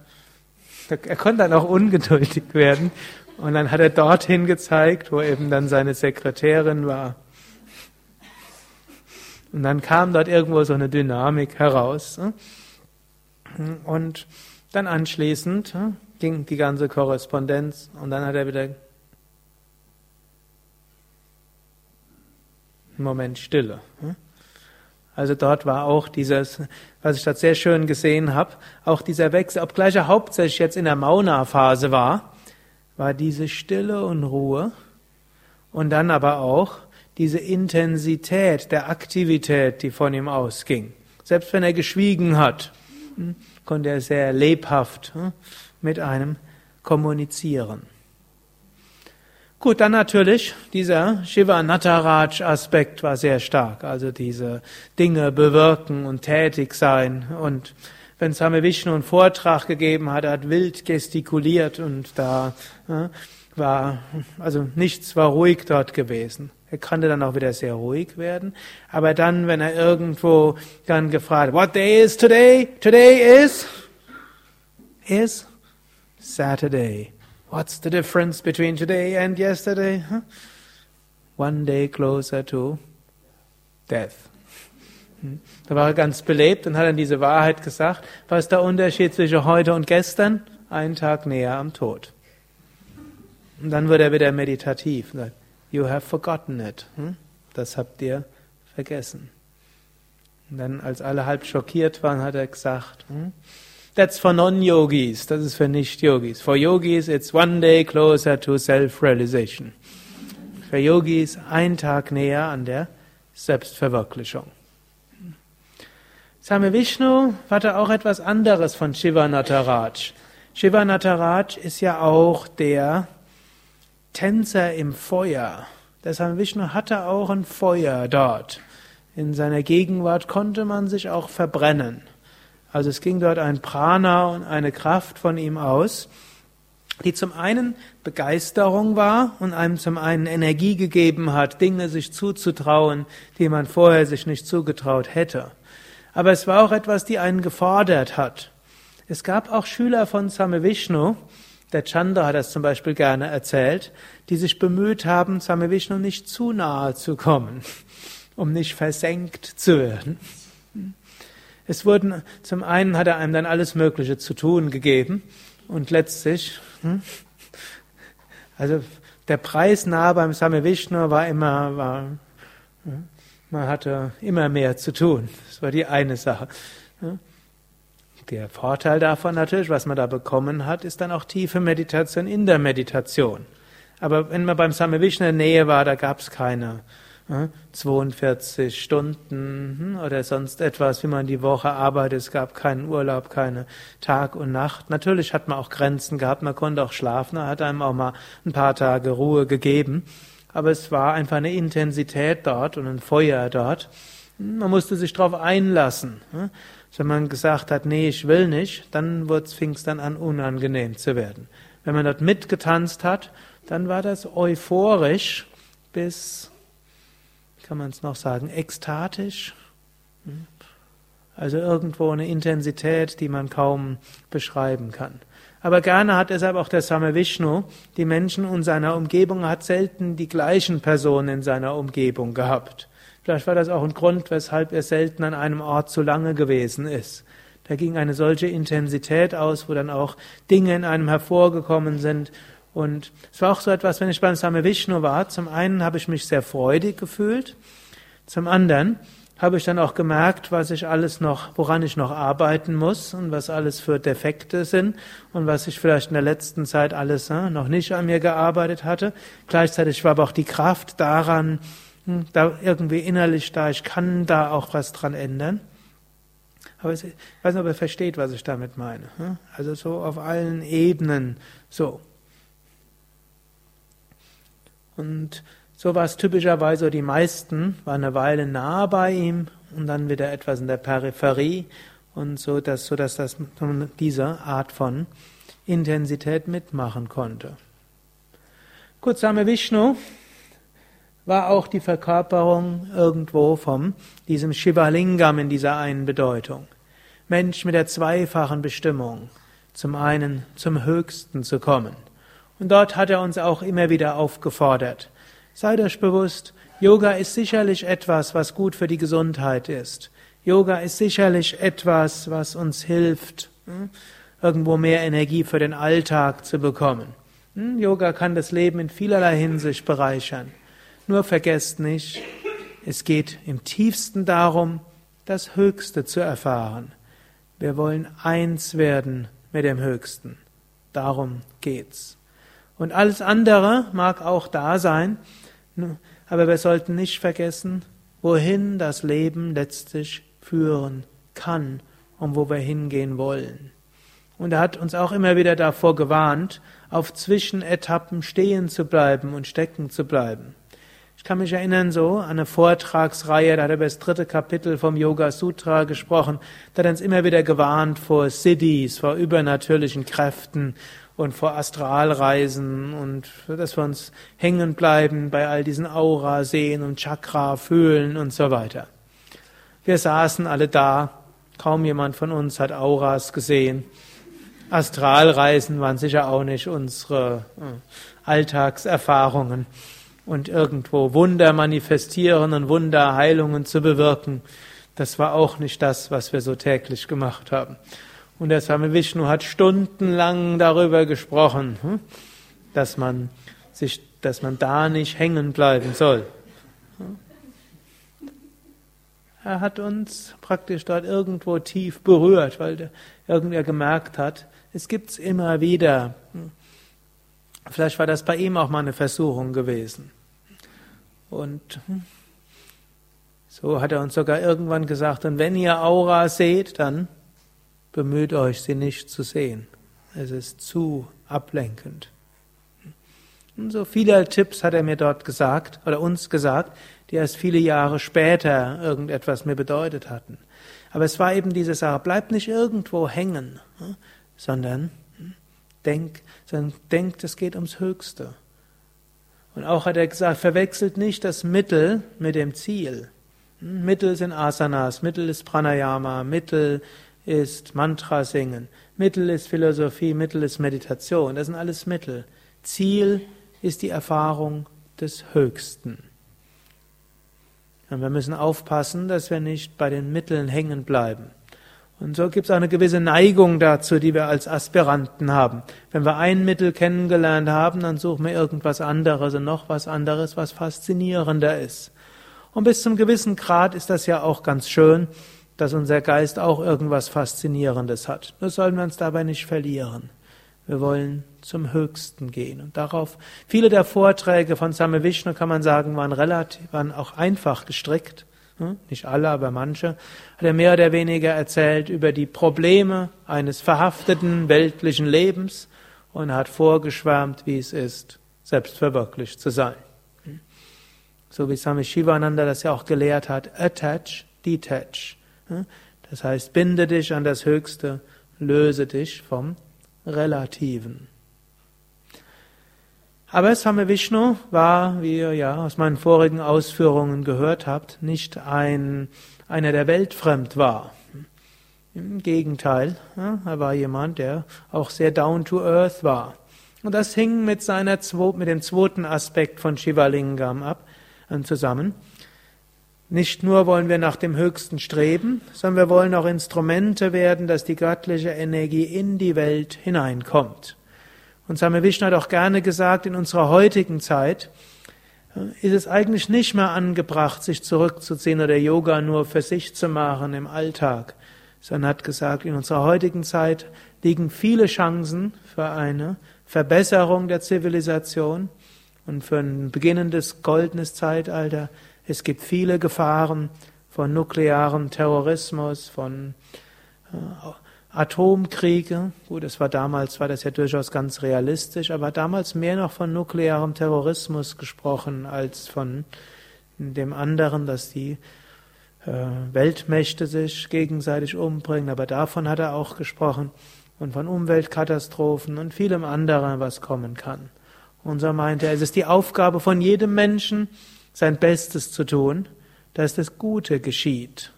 Er konnte dann auch ungeduldig werden. Und dann hat er dorthin gezeigt, wo eben dann seine Sekretärin war. Und dann kam dort irgendwo so eine Dynamik heraus. Und dann anschließend ging die ganze Korrespondenz und dann hat er wieder Moment Stille. Also dort war auch dieses, was ich dort sehr schön gesehen habe, auch dieser Wechsel, obgleich er hauptsächlich jetzt in der Mauna-Phase war, war diese Stille und Ruhe und dann aber auch diese Intensität der Aktivität, die von ihm ausging. Selbst wenn er geschwiegen hat, hm, konnte er sehr lebhaft hm, mit einem kommunizieren. Gut, dann natürlich dieser Shiva Nataraj Aspekt war sehr stark, also diese Dinge bewirken und tätig sein und wenn Same Vishnu einen Vortrag gegeben hat, er hat wild gestikuliert und da ja, war, also nichts war ruhig dort gewesen. Er konnte dann auch wieder sehr ruhig werden. Aber dann, wenn er irgendwo dann gefragt, what day is today? Today is, is Saturday. What's the difference between today and yesterday? Huh? One day closer to death. Hm? Da war er ganz belebt und hat dann diese Wahrheit gesagt. Was ist der Unterschied zwischen heute und gestern? Ein Tag näher am Tod. Und dann wird er wieder meditativ. You have forgotten it. Hm? Das habt ihr vergessen. Und dann, als alle halb schockiert waren, hat er gesagt, hm? That's for non-yogis. Das ist für nicht-yogis. For yogis, it's one day closer to self-realization. Für Yogis ein Tag näher an der Selbstverwirklichung. Same Vishnu hatte auch etwas anderes von Shiva Nataraj. Shiva Nataraj ist ja auch der Tänzer im Feuer. Der Same Vishnu hatte auch ein Feuer dort. In seiner Gegenwart konnte man sich auch verbrennen. Also es ging dort ein Prana und eine Kraft von ihm aus, die zum einen Begeisterung war und einem zum einen Energie gegeben hat, Dinge sich zuzutrauen, die man vorher sich nicht zugetraut hätte. Aber es war auch etwas, die einen gefordert hat. Es gab auch Schüler von Same Vishnu, der Chandra hat das zum Beispiel gerne erzählt, die sich bemüht haben, Same Vishnu nicht zu nahe zu kommen, um nicht versenkt zu werden. Es wurden, zum einen hat er einem dann alles Mögliche zu tun gegeben und letztlich, hm, also der Preis nahe beim Same Vishnu war immer, war, hm, man hatte immer mehr zu tun. Das war die eine Sache. Der Vorteil davon natürlich, was man da bekommen hat, ist dann auch tiefe Meditation in der Meditation. Aber wenn man beim Same Vishnu in der Nähe war, da gab es keine 42 Stunden hm, oder sonst etwas, wie man die Woche arbeitet. Es gab keinen Urlaub, keine Tag und Nacht. Natürlich hat man auch Grenzen gehabt, man konnte auch schlafen, hat einem auch mal ein paar Tage Ruhe gegeben. Aber es war einfach eine Intensität dort und ein Feuer dort. Man musste sich darauf einlassen. Hm. Wenn man gesagt hat, nee, ich will nicht, dann fing es dann an, unangenehm zu werden. Wenn man dort mitgetanzt hat, dann war das euphorisch bis kann man es noch sagen, ekstatisch. Hm? Also irgendwo eine Intensität, die man kaum beschreiben kann. Aber gerne hat deshalb auch der Same Vishnu die Menschen in seiner Umgebung, hat selten die gleichen Personen in seiner Umgebung gehabt. Vielleicht war das auch ein Grund, weshalb er selten an einem Ort zu lange gewesen ist. Da ging eine solche Intensität aus, wo dann auch Dinge in einem hervorgekommen sind, und es war auch so etwas, wenn ich beim Same Vishnu war, zum einen habe ich mich sehr freudig gefühlt, zum anderen habe ich dann auch gemerkt, was ich alles noch, woran ich noch arbeiten muss und was alles für Defekte sind und was ich vielleicht in der letzten Zeit alles äh, noch nicht an mir gearbeitet hatte. Gleichzeitig war aber auch die Kraft daran, hm, da irgendwie innerlich da, ich kann da auch was dran ändern. Aber ich weiß nicht, ob ihr versteht, was ich damit meine. Hm? Also so auf allen Ebenen so. Und so war es typischerweise, die meisten waren eine Weile nah bei ihm und dann wieder etwas in der Peripherie und so, dass, so dass das diese Art von Intensität mitmachen konnte. Kurzame Vishnu war auch die Verkörperung irgendwo von diesem Shivalingam in dieser einen Bedeutung. Mensch mit der zweifachen Bestimmung, zum einen zum Höchsten zu kommen. Und dort hat er uns auch immer wieder aufgefordert. Seid euch bewusst, Yoga ist sicherlich etwas, was gut für die Gesundheit ist. Yoga ist sicherlich etwas, was uns hilft, hm, irgendwo mehr Energie für den Alltag zu bekommen. Hm, Yoga kann das Leben in vielerlei Hinsicht bereichern. Nur vergesst nicht, es geht im tiefsten darum, das Höchste zu erfahren. Wir wollen eins werden mit dem Höchsten. Darum geht's. Und alles andere mag auch da sein, aber wir sollten nicht vergessen, wohin das Leben letztlich führen kann und wo wir hingehen wollen. Und er hat uns auch immer wieder davor gewarnt, auf Zwischenetappen stehen zu bleiben und stecken zu bleiben. Ich kann mich erinnern so an eine Vortragsreihe, da hat er über das dritte Kapitel vom Yoga Sutra gesprochen, da hat er uns immer wieder gewarnt vor Siddhis, vor übernatürlichen Kräften und vor Astralreisen und dass wir uns hängen bleiben bei all diesen Aura sehen und Chakra fühlen und so weiter. Wir saßen alle da, kaum jemand von uns hat Auras gesehen. Astralreisen waren sicher auch nicht unsere äh, Alltagserfahrungen und irgendwo Wunder manifestieren und Wunderheilungen zu bewirken, das war auch nicht das, was wir so täglich gemacht haben. Und der Swami Vishnu hat stundenlang darüber gesprochen, hm, dass man sich, dass man da nicht hängen bleiben soll. Er hat uns praktisch dort irgendwo tief berührt, weil irgendwer gemerkt hat, es gibt's immer wieder. Vielleicht war das bei ihm auch mal eine Versuchung gewesen. Und hm, so hat er uns sogar irgendwann gesagt, und wenn ihr Aura seht, dann bemüht euch, sie nicht zu sehen. Es ist zu ablenkend. Und so viele Tipps hat er mir dort gesagt, oder uns gesagt, die erst viele Jahre später irgendetwas mir bedeutet hatten. Aber es war eben diese Sache, bleib nicht irgendwo hängen, hm, sondern hm, denk, sondern denkt, es geht ums Höchste. Und auch hat er gesagt, verwechselt nicht das Mittel mit dem Ziel. Hm, Mittel sind Asanas, Mittel ist Pranayama, Mittel ist Mantra singen, Mittel ist Philosophie, Mittel ist Meditation, das sind alles Mittel. Ziel ist die Erfahrung des Höchsten. Und wir müssen aufpassen, dass wir nicht bei den Mitteln hängen bleiben. Und so gibt es eine gewisse Neigung dazu, die wir als Aspiranten haben. Wenn wir ein Mittel kennengelernt haben, dann suchen wir irgendwas anderes und noch was anderes, was faszinierender ist. Und bis zum gewissen Grad ist das ja auch ganz schön, dass unser Geist auch irgendwas Faszinierendes hat. Nur sollen wir uns dabei nicht verlieren. Wir wollen zum Höchsten gehen. Und darauf, viele der Vorträge von Same Vishnu, kann man sagen, waren relativ, waren auch einfach gestrickt. Hm? Nicht alle, aber manche. Hat er mehr oder weniger erzählt über die Probleme eines verhafteten weltlichen Lebens und hat vorgeschwärmt, wie es ist, selbstverwirklicht zu sein. Hm? So wie Swami Shivananda das ja auch gelehrt hat, attach, detach. Das heißt, binde dich an das Höchste, löse dich vom Relativen. Aber Same Vishnu war, wie ihr ja aus meinen vorigen Ausführungen gehört habt, nicht ein, einer, der weltfremd war. Im Gegenteil, er war jemand, der auch sehr down to earth war. Und das hing mit seiner, mit dem zweiten Aspekt von Shivalingam ab, äh, zusammen. Nicht nur wollen wir nach dem Höchsten streben, sondern wir wollen auch Instrumente werden, dass die göttliche Energie in die Welt hineinkommt. Und Same Vishnu hat auch gerne gesagt, in unserer heutigen Zeit äh, ist es eigentlich nicht mehr angebracht, sich zurückzuziehen oder Yoga nur für sich zu machen im Alltag, sondern hat gesagt, in unserer heutigen Zeit liegen viele Chancen für eine Verbesserung der Zivilisation und für ein beginnendes goldenes Zeitalter es gibt viele Gefahren von nuklearem Terrorismus, von äh, Atomkriege. Gut, das war damals, war das ja durchaus ganz realistisch, aber damals mehr noch von nuklearem Terrorismus gesprochen als von dem anderen, dass die äh, Weltmächte sich gegenseitig umbringen. Aber davon hat er auch gesprochen und von Umweltkatastrophen und vielem anderen, was kommen kann. Und so meinte er, es ist die Aufgabe von jedem Menschen, sein Bestes zu tun, dass das Gute geschieht.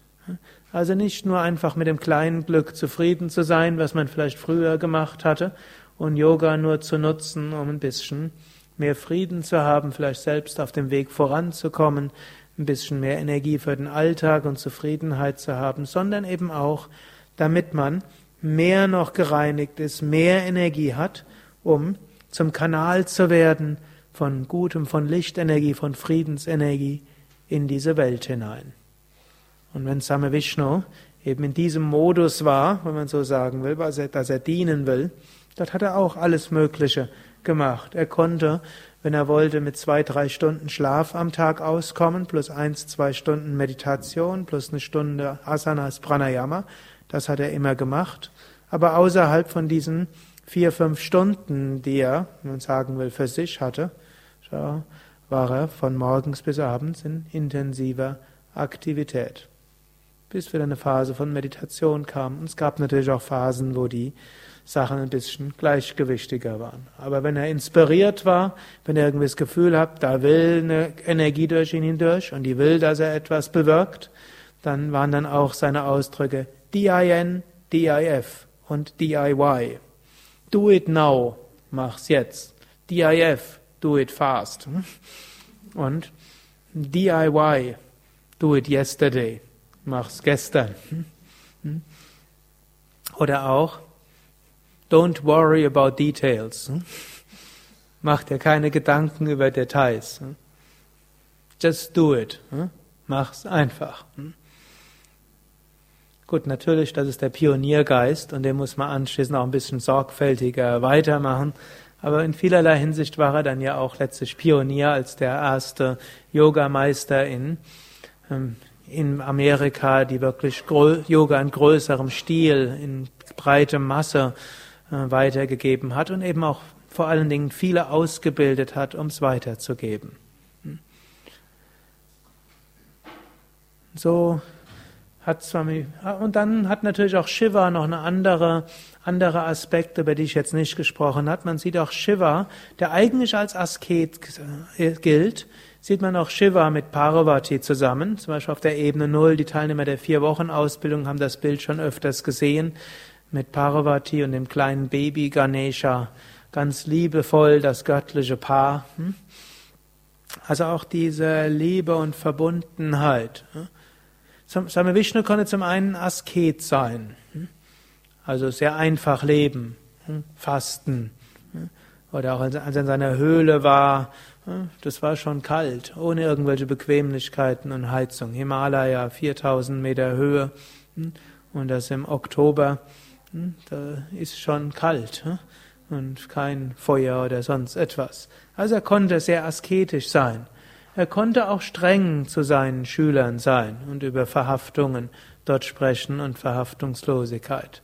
Also nicht nur einfach mit dem kleinen Glück zufrieden zu sein, was man vielleicht früher gemacht hatte, und Yoga nur zu nutzen, um ein bisschen mehr Frieden zu haben, vielleicht selbst auf dem Weg voranzukommen, ein bisschen mehr Energie für den Alltag und Zufriedenheit zu haben, sondern eben auch, damit man mehr noch gereinigt ist, mehr Energie hat, um zum Kanal zu werden von Gutem, von Lichtenergie, von Friedensenergie in diese Welt hinein. Und wenn Same Vishnu eben in diesem Modus war, wenn man so sagen will, dass er dienen will, dort hat er auch alles Mögliche gemacht. Er konnte, wenn er wollte, mit zwei, drei Stunden Schlaf am Tag auskommen, plus eins, zwei Stunden Meditation, plus eine Stunde Asanas Pranayama. Das hat er immer gemacht. Aber außerhalb von diesen vier, fünf Stunden, die er, wenn man sagen will, für sich hatte, war er von morgens bis abends in intensiver Aktivität. Bis wieder eine Phase von Meditation kam. Und es gab natürlich auch Phasen, wo die Sachen ein bisschen gleichgewichtiger waren. Aber wenn er inspiriert war, wenn er irgendwie das Gefühl hat, da will eine Energie durch ihn hindurch und die will, dass er etwas bewirkt, dann waren dann auch seine Ausdrücke DIN, DIF und DIY. Do it now, mach's jetzt. DIF, do it fast. Und DIY, do it yesterday, mach's gestern. Oder auch Don't worry about details. Mach dir keine Gedanken über Details. Just do it. Mach's einfach. Gut, natürlich, das ist der Pioniergeist und den muss man anschließend auch ein bisschen sorgfältiger weitermachen. Aber in vielerlei Hinsicht war er dann ja auch letztlich Pionier als der erste Yogameister in, ähm, in Amerika, die wirklich Yoga in größerem Stil, in breitem Masse äh, weitergegeben hat und eben auch vor allen Dingen viele ausgebildet hat, um es weiterzugeben. Hm. So hat Swami, und dann hat natürlich auch Shiva noch eine andere, andere Aspekte, über die ich jetzt nicht gesprochen habe. Man sieht auch Shiva, der eigentlich als Asket äh, gilt, sieht man auch Shiva mit Parvati zusammen. Zum Beispiel auf der Ebene Null, die Teilnehmer der vier Wochen Ausbildung haben das Bild schon öfters gesehen mit Parvati und dem kleinen Baby Ganesha, ganz liebevoll das göttliche Paar. Hm? Also auch diese Liebe und Verbundenheit. Hm? Same Vishnu konnte zum einen Asket sein, hm? also sehr einfach leben, fasten. Oder auch als er in seiner Höhle war, das war schon kalt, ohne irgendwelche Bequemlichkeiten und Heizung. Himalaya, 4000 Meter Höhe und das im Oktober. Hm, da ist schon kalt hm, und kein Feuer oder sonst etwas. Also er konnte sehr asketisch sein. Er konnte auch streng zu seinen Schülern sein und über Verhaftungen dort sprechen und Verhaftungslosigkeit.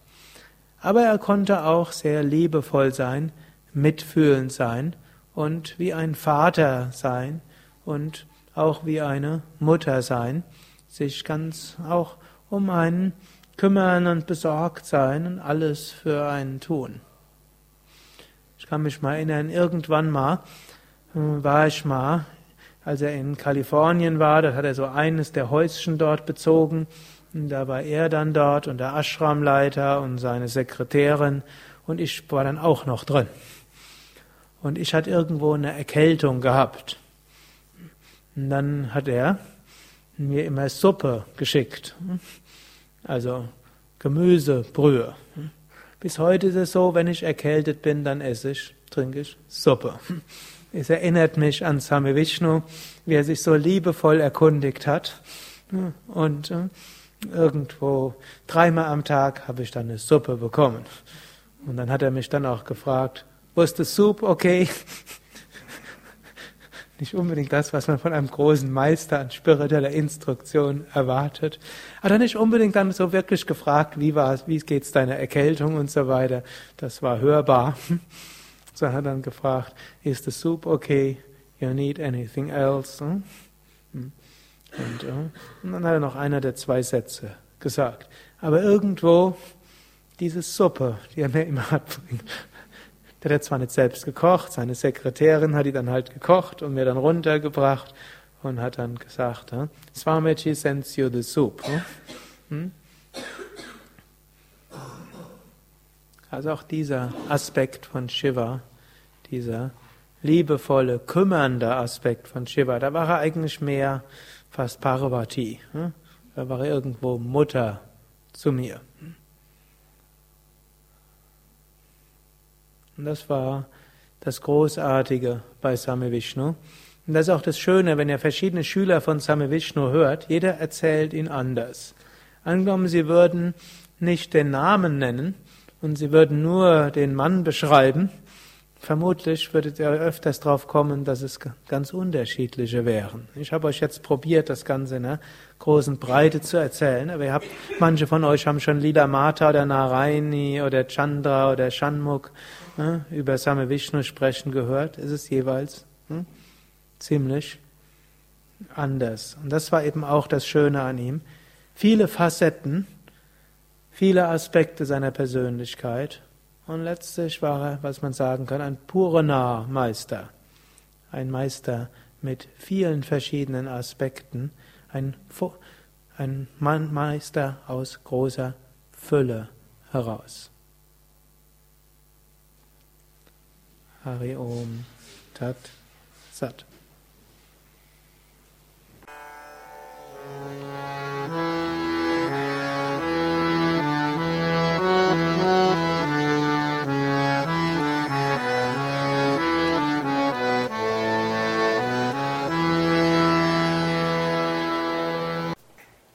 Aber er konnte auch sehr liebevoll sein, mitfühlend sein und wie ein Vater sein und auch wie eine Mutter sein, sich ganz auch um einen kümmern und besorgt sein und alles für einen tun. Ich kann mich mal erinnern, irgendwann mal äh, war ich mal, als er in Kalifornien war, da hat er so eines der Häuschen dort bezogen. Und da war er dann dort und der Ashramleiter und seine Sekretärin und ich war dann auch noch drin. Und ich hatte irgendwo eine Erkältung gehabt. Und dann hat er mir immer Suppe geschickt. Also Gemüsebrühe. Bis heute ist es so, wenn ich erkältet bin, dann esse ich, trinke ich Suppe. Es erinnert mich an Same Vishnu, wie er sich so liebevoll erkundigt hat. Und äh, irgendwo dreimal am Tag habe ich dann eine Suppe bekommen. Und dann hat er mich dann auch gefragt, was the soup okay? nicht unbedingt das, was man von einem großen Meister an spiritueller Instruktion erwartet. Hat er nicht unbedingt dann so wirklich gefragt, wie war wie geht's deiner Erkältung und so weiter. Das war hörbar. So hat dann gefragt, is the soup okay? You need anything else? Hm? Und, und dann hat er noch einer der zwei Sätze gesagt. Aber irgendwo diese Suppe, die er mir immer hat Der hat zwar nicht selbst gekocht, seine Sekretärin hat die dann halt gekocht und mir dann runtergebracht und hat dann gesagt, Swamiji sends you the soup. Hm? Also auch dieser Aspekt von Shiva, dieser liebevolle, kümmernde Aspekt von Shiva, da war er eigentlich mehr fast Parvati. Hm? Da war er irgendwo Mutter zu mir. Und das war das Großartige bei Same Vishnu. Und das ist auch das Schöne, wenn ihr verschiedene Schüler von Same Vishnu hört, jeder erzählt ihn anders. Angenommen, sie würden nicht den Namen nennen und sie würden nur den Mann beschreiben, vermutlich würdet ihr öfters drauf kommen, dass es ganz unterschiedliche wären. Ich habe euch jetzt probiert, das Ganze in einer großen Breite zu erzählen, aber ihr habt, manche von euch haben schon Lila Mata oder Naraini oder Chandra oder Shanmuk ne, über Same Vishnu sprechen gehört. Es ist jeweils hm, ziemlich anders. Und das war eben auch das Schöne an ihm. Viele Facetten, viele Aspekte seiner Persönlichkeit. Und letztlich war er, was man sagen kann, ein Purana-Meister. Ein Meister mit vielen verschiedenen Aspekten. Ein, ein Meister aus großer Fülle heraus. Hari Om Tat Sat.